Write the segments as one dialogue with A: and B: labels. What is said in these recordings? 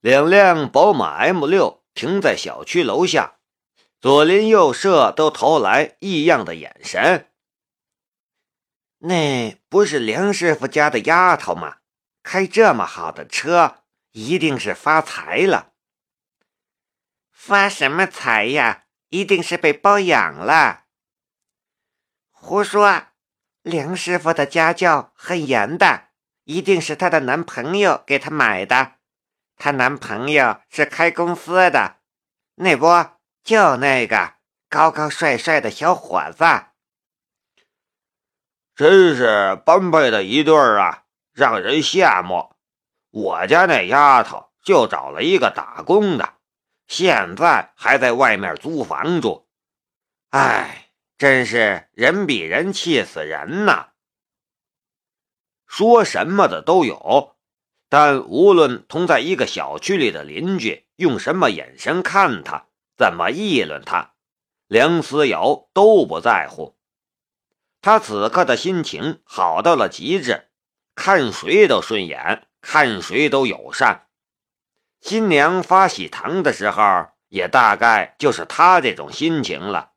A: 两辆宝马 M 六停在小区楼下，左邻右舍都投来异样的眼神。
B: 那不是梁师傅家的丫头吗？开这么好的车，一定是发财了。
C: 发什么财呀？一定是被包养了。
B: 胡说！梁师傅的家教很严的，一定是她的男朋友给她买的。她男朋友是开公司的，那不就那个高高帅帅的小伙子？
A: 真是般配的一对儿啊，让人羡慕。我家那丫头就找了一个打工的，现在还在外面租房住。哎，真是人比人气死人呐！说什么的都有。但无论同在一个小区里的邻居用什么眼神看他，怎么议论他，梁思瑶都不在乎。他此刻的心情好到了极致，看谁都顺眼，看谁都友善。新娘发喜糖的时候，也大概就是他这种心情了。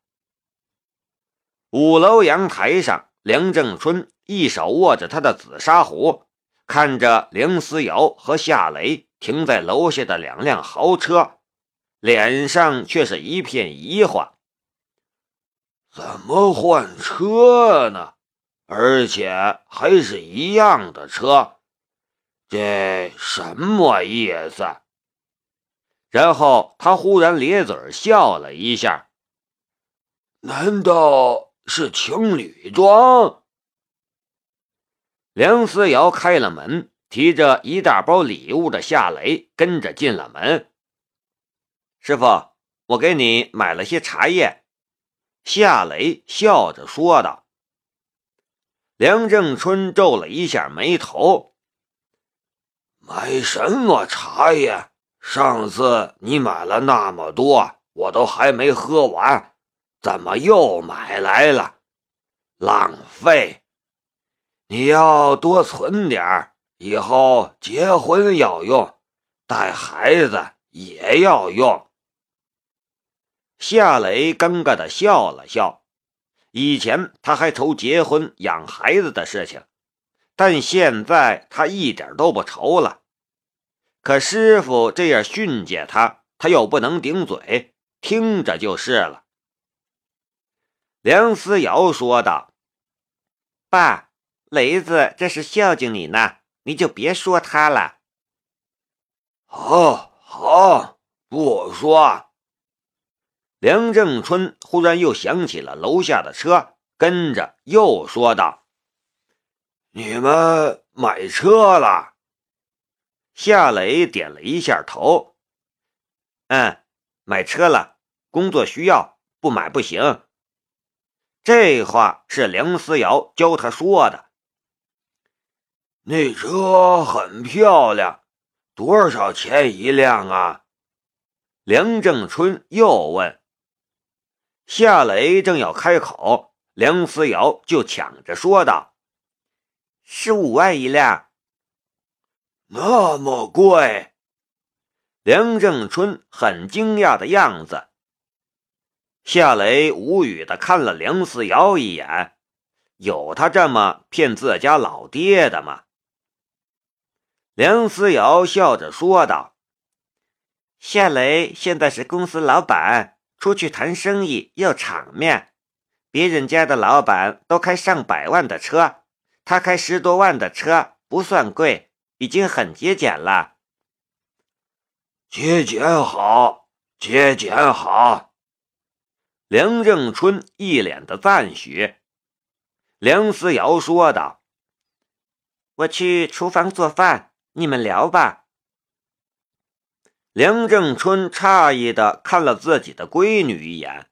A: 五楼阳台上，梁正春一手握着他的紫砂壶。看着梁思瑶和夏雷停在楼下的两辆豪车，脸上却是一片疑惑：
D: 怎么换车呢？而且还是一样的车，这什么意思？
A: 然后他忽然咧嘴笑了一下：“
D: 难道是情侣装？”
A: 梁思瑶开了门，提着一大包礼物的夏雷跟着进了门。师傅，我给你买了些茶叶。夏雷笑着说道。梁正春皱了一下眉头：“
D: 买什么茶叶？上次你买了那么多，我都还没喝完，怎么又买来了？浪费！”你要多存点，以后结婚要用，带孩子也要用。
A: 夏雷尴尬的笑了笑，以前他还愁结婚养孩子的事情，但现在他一点都不愁了。可师傅这样训诫他，他又不能顶嘴，听着就是了。梁思瑶说道：“
B: 爸。”雷子这是孝敬你呢，你就别说他了。
D: 好，好，不说。
A: 梁正春忽然又想起了楼下的车，跟着又说道：“
D: 你们买车了？”
A: 夏雷点了一下头：“嗯，买车了，工作需要，不买不行。”这话是梁思瑶教他说的。
D: 那车很漂亮，多少钱一辆啊？
A: 梁正春又问。夏雷正要开口，梁思瑶就抢着说道：“
B: 十五万一辆，
D: 那么贵？”
A: 梁正春很惊讶的样子。夏雷无语的看了梁思瑶一眼，有他这么骗自家老爹的吗？梁思瑶笑着说道：“
B: 夏雷现在是公司老板，出去谈生意要场面。别人家的老板都开上百万的车，他开十多万的车不算贵，已经很节俭了。
D: 节俭好，节俭好。”
A: 梁正春一脸的赞许。梁思瑶说道：“
B: 我去厨房做饭。”你们聊吧。
A: 梁正春诧异的看了自己的闺女一眼。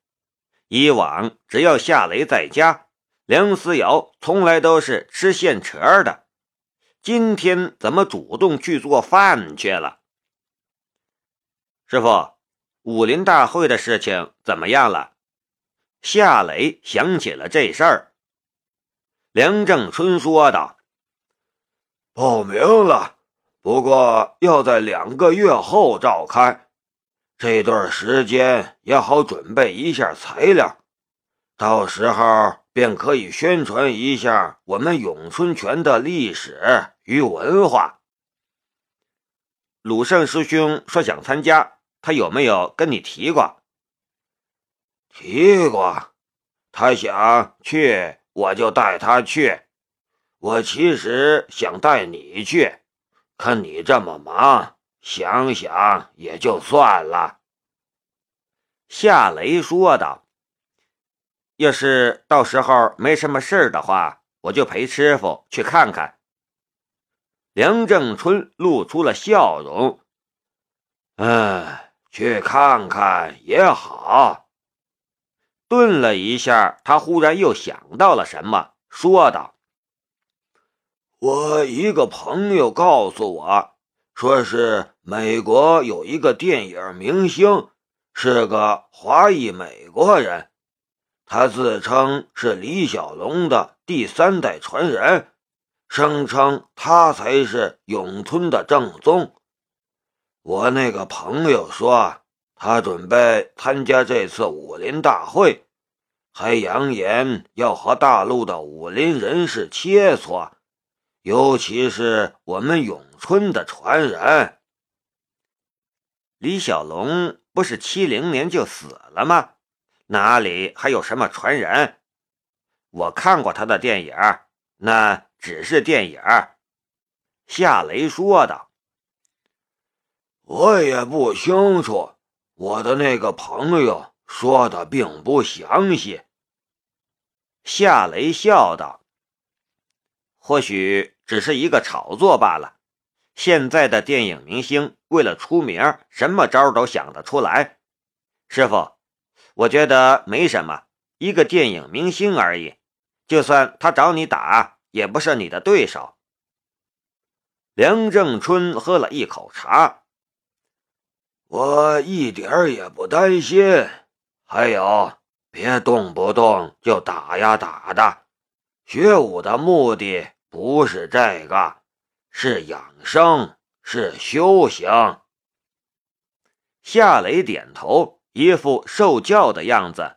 A: 以往只要夏雷在家，梁思瑶从来都是吃现成的。今天怎么主动去做饭去了？师傅，武林大会的事情怎么样了？夏雷想起了这事儿。
D: 梁正春说道：“报名了。”不过要在两个月后召开，这段时间也好准备一下材料，到时候便可以宣传一下我们咏春拳的历史与文化。
A: 鲁胜师兄说想参加，他有没有跟你提过？
D: 提过，他想去，我就带他去。我其实想带你去。看你这么忙，想想也就算了。”
A: 夏雷说道。“要是到时候没什么事儿的话，我就陪师傅去看看。”梁正春露出了笑容。
D: “嗯，去看看也好。”
A: 顿了一下，他忽然又想到了什么，说道。
D: 我一个朋友告诉我，说是美国有一个电影明星，是个华裔美国人，他自称是李小龙的第三代传人，声称他才是咏春的正宗。我那个朋友说，他准备参加这次武林大会，还扬言要和大陆的武林人士切磋。尤其是我们咏春的传人
A: 李小龙，不是七零年就死了吗？哪里还有什么传人？我看过他的电影，那只是电影。夏雷说道：“
D: 我也不清楚，我的那个朋友说的并不详细。”
A: 夏雷笑道。或许只是一个炒作罢了。现在的电影明星为了出名，什么招都想得出来。师傅，我觉得没什么，一个电影明星而已，就算他找你打，也不是你的对手。梁正春喝了一口茶，
D: 我一点也不担心。还有，别动不动就打呀打的，学武的目的。不是这个，是养生，是修行。
A: 夏雷点头，一副受教的样子。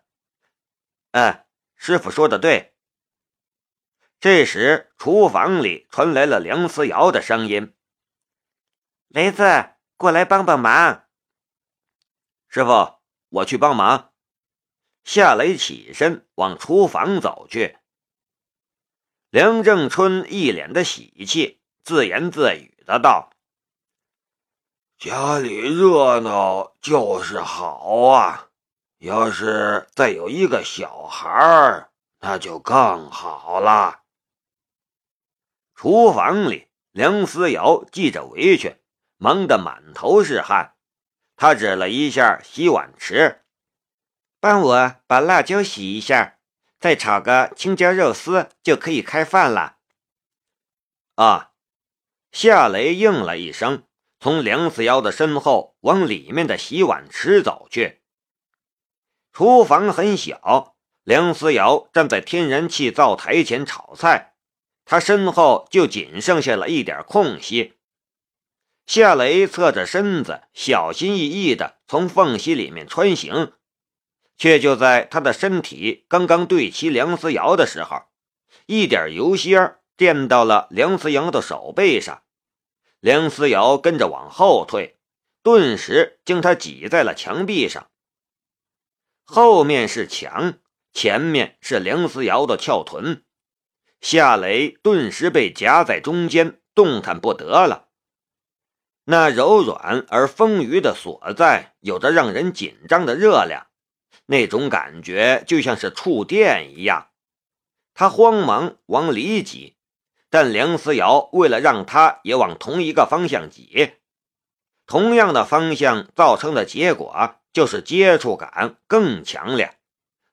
A: 哎，师傅说的对。这时，厨房里传来了梁思瑶的声音：“
B: 雷子，过来帮帮忙。”
A: 师傅，我去帮忙。夏雷起身往厨房走去。梁正春一脸的喜气，自言自语的道：“
D: 家里热闹就是好啊，要是再有一个小孩，那就更好了。”
A: 厨房里，梁思瑶系着围裙，忙得满头是汗。他指了一下洗碗池：“
B: 帮我把辣椒洗一下。”再炒个青椒肉丝就可以开饭了。
A: 啊！夏雷应了一声，从梁思瑶的身后往里面的洗碗池走去。厨房很小，梁思瑶站在天然气灶台前炒菜，他身后就仅剩下了一点空隙。夏雷侧着身子，小心翼翼地从缝隙里面穿行。却就在他的身体刚刚对齐梁思瑶的时候，一点油芯溅到了梁思瑶的手背上，梁思瑶跟着往后退，顿时将他挤在了墙壁上。后面是墙，前面是梁思瑶的翘臀，夏雷顿时被夹在中间，动弹不得了。那柔软而丰腴的所在，有着让人紧张的热量。那种感觉就像是触电一样，他慌忙往里挤，但梁思瑶为了让他也往同一个方向挤，同样的方向造成的结果就是接触感更强烈，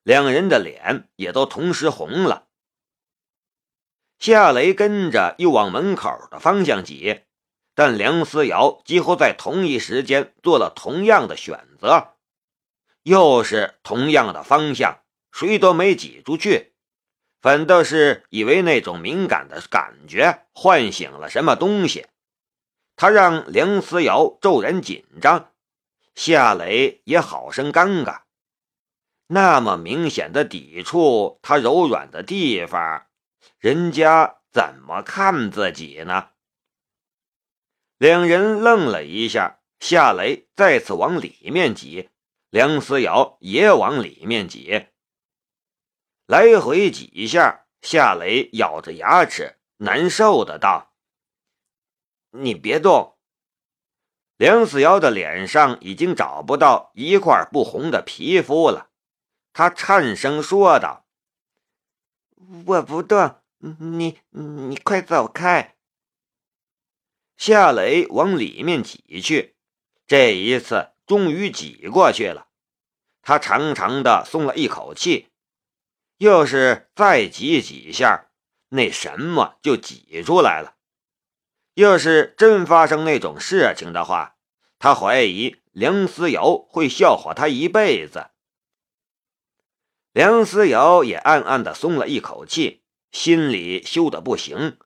A: 两人的脸也都同时红了。夏雷跟着又往门口的方向挤，但梁思瑶几乎在同一时间做了同样的选择。又是同样的方向，谁都没挤出去，反倒是以为那种敏感的感觉唤醒了什么东西。他让梁思瑶骤然紧张，夏雷也好生尴尬。那么明显的抵触他柔软的地方，人家怎么看自己呢？两人愣了一下，夏雷再次往里面挤，梁思瑶也往里面挤，来回几下，夏雷咬着牙齿，难受的道：“你别动。”梁思瑶的脸上已经找不到一块不红的皮肤了。他颤声说道：“
B: 我不动，你你快走开。”
A: 夏雷往里面挤去，这一次终于挤过去了。他长长的松了一口气，又是再挤几下，那什么就挤出来了。要是真发生那种事情的话，他怀疑梁思瑶会笑话他一辈子。梁思瑶也暗暗的松了一口气，心里羞得不行，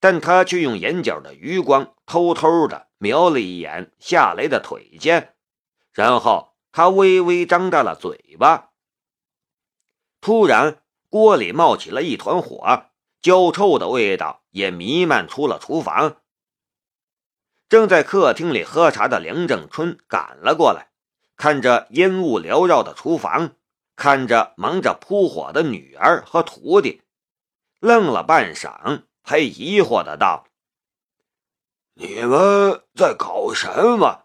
A: 但他却用眼角的余光偷偷的瞄了一眼夏雷的腿尖，然后他微微张大了嘴巴。突然，锅里冒起了一团火，焦臭的味道也弥漫出了厨房。正在客厅里喝茶的梁正春赶了过来，看着烟雾缭绕的厨房。看着忙着扑火的女儿和徒弟，愣了半晌，才疑惑的道：“
D: 你们在搞什么？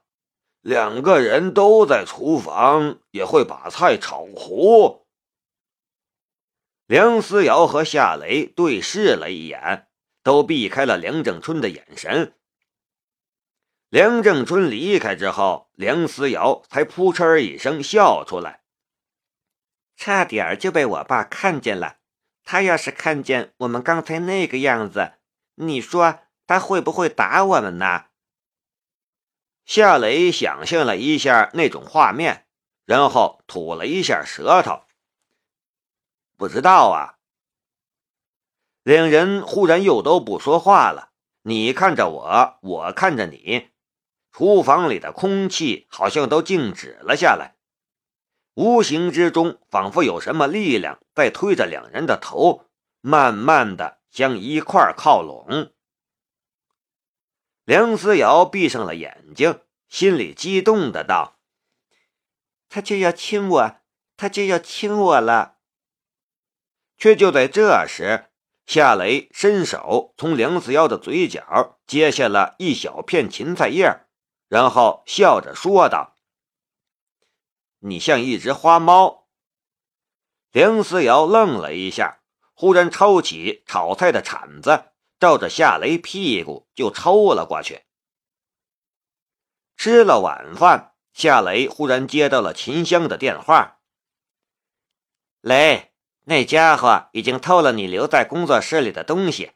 D: 两个人都在厨房，也会把菜炒糊？”
A: 梁思瑶和夏雷对视了一眼，都避开了梁正春的眼神。梁正春离开之后，梁思瑶才扑哧一声笑出来。
B: 差点就被我爸看见了。他要是看见我们刚才那个样子，你说他会不会打我们呢？
A: 夏雷想象了一下那种画面，然后吐了一下舌头。不知道啊。两人忽然又都不说话了，你看着我，我看着你，厨房里的空气好像都静止了下来。无形之中，仿佛有什么力量在推着两人的头，慢慢的向一块靠拢。梁思瑶闭上了眼睛，心里激动的道：“
B: 他就要亲我，他就要亲我了。”
A: 却就在这时，夏雷伸手从梁思瑶的嘴角接下了一小片芹菜叶，然后笑着说道。你像一只花猫。梁思瑶愣了一下，忽然抄起炒菜的铲子，照着夏雷屁股就抽了过去。吃了晚饭，夏雷忽然接到了秦香的电话：“
B: 雷，那家伙已经偷了你留在工作室里的东西，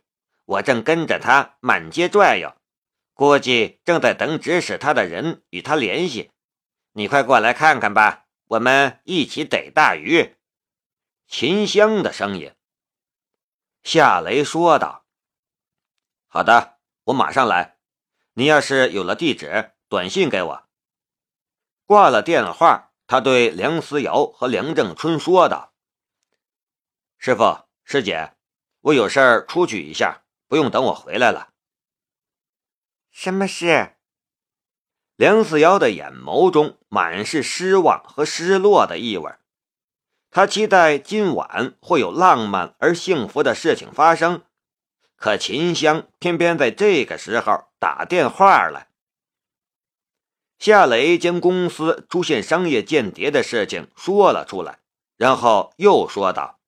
B: 我正跟着他满街转悠，估计正在等指使他的人与他联系。”你快过来看看吧，我们一起逮大鱼。
A: 秦香的声音。夏雷说道：“好的，我马上来。你要是有了地址，短信给我。”挂了电话，他对梁思瑶和梁正春说道：“师傅、师姐，我有事儿出去一下，不用等我回来了。”
B: 什么事？
A: 梁思瑶的眼眸中满是失望和失落的意味，他期待今晚会有浪漫而幸福的事情发生，可秦香偏偏在这个时候打电话来。夏雷将公司出现商业间谍的事情说了出来，然后又说道：“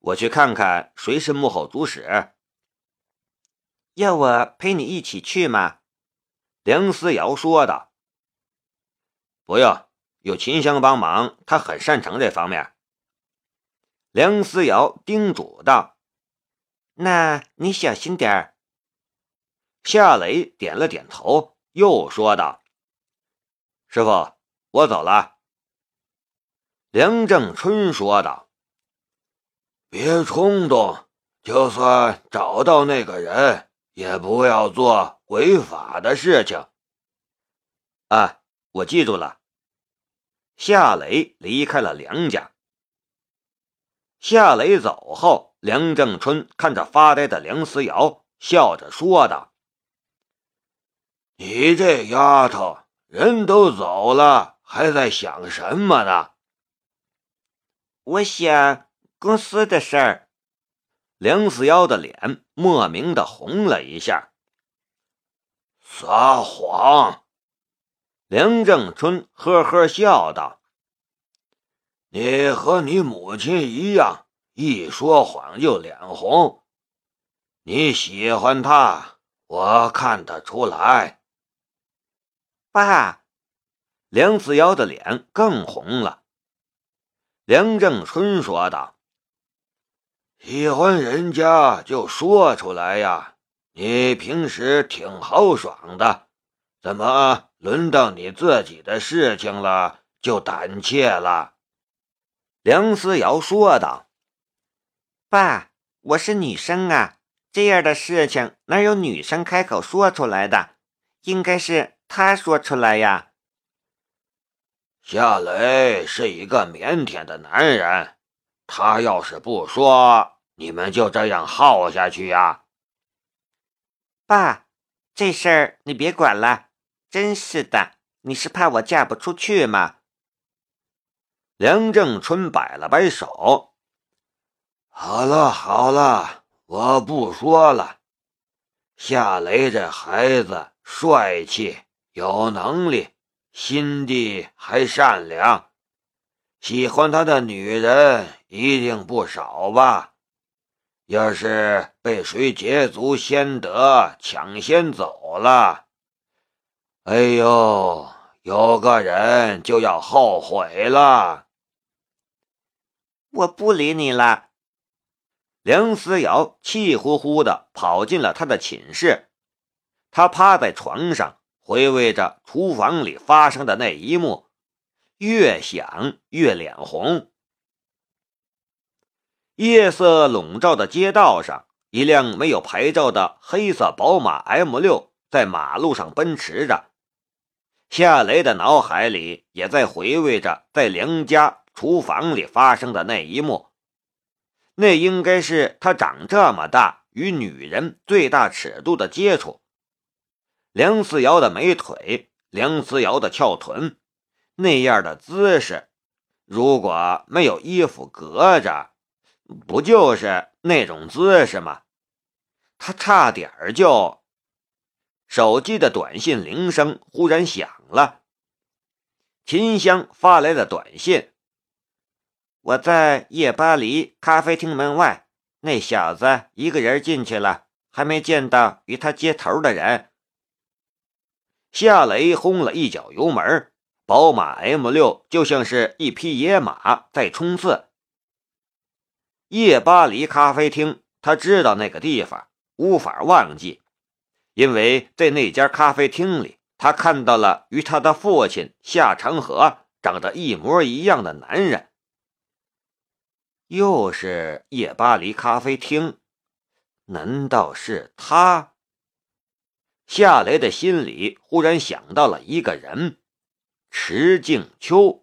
A: 我去看看谁是幕后主使，
B: 要我陪你一起去吗？”
A: 梁思瑶说道：“不用，有秦香帮忙，她很擅长这方面。”梁思瑶叮嘱道：“
B: 那你小心点儿。”
A: 夏雷点了点头，又说道：“师傅，我走了。”梁正春说道：“
D: 别冲动，就算找到那个人。”也不要做违法的事情。
A: 啊，我记住了。夏雷离开了梁家。夏雷走后，梁正春看着发呆的梁思瑶，笑着说道：“
D: 你这丫头，人都走了，还在想什么呢？”
B: 我想公司的事儿。
A: 梁思瑶的脸莫名的红了一下。
D: 撒谎！
A: 梁正春呵呵笑道：“
D: 你和你母亲一样，一说谎就脸红。你喜欢他，我看得出来。”
B: 爸，
A: 梁思瑶的脸更红了。梁正春说道。
D: 喜欢人家就说出来呀！你平时挺豪爽的，怎么轮到你自己的事情了就胆怯了？
A: 梁思瑶说道：“
B: 爸，我是女生啊，这样的事情哪有女生开口说出来的？应该是他说出来呀。”
D: 夏雷是一个腼腆的男人，他要是不说。你们就这样耗下去呀？
B: 爸，这事儿你别管了。真是的，你是怕我嫁不出去吗？
A: 梁正春摆了摆手。
D: 好了好了，我不说了。夏雷这孩子帅气，有能力，心地还善良，喜欢他的女人一定不少吧？要是被谁捷足先得，抢先走了，哎呦，有个人就要后悔了。
B: 我不理你了。
A: 梁思瑶气呼呼的跑进了他的寝室，他趴在床上回味着厨房里发生的那一幕，越想越脸红。夜色笼罩的街道上，一辆没有牌照的黑色宝马 M6 在马路上奔驰着。夏雷的脑海里也在回味着在梁家厨房里发生的那一幕。那应该是他长这么大与女人最大尺度的接触。梁思瑶的美腿，梁思瑶的翘臀，那样的姿势，如果没有衣服隔着。不就是那种姿势吗？他差点就……手机的短信铃声忽然响了，秦香发来的短信：“
B: 我在夜巴黎咖啡厅门外，那小子一个人进去了，还没见到与他接头的人。”
A: 夏雷轰了一脚油门，宝马 M 六就像是一匹野马在冲刺。夜巴黎咖啡厅，他知道那个地方，无法忘记，因为在那家咖啡厅里，他看到了与他的父亲夏长河长得一模一样的男人。又是夜巴黎咖啡厅，难道是他？夏雷的心里忽然想到了一个人，池静秋。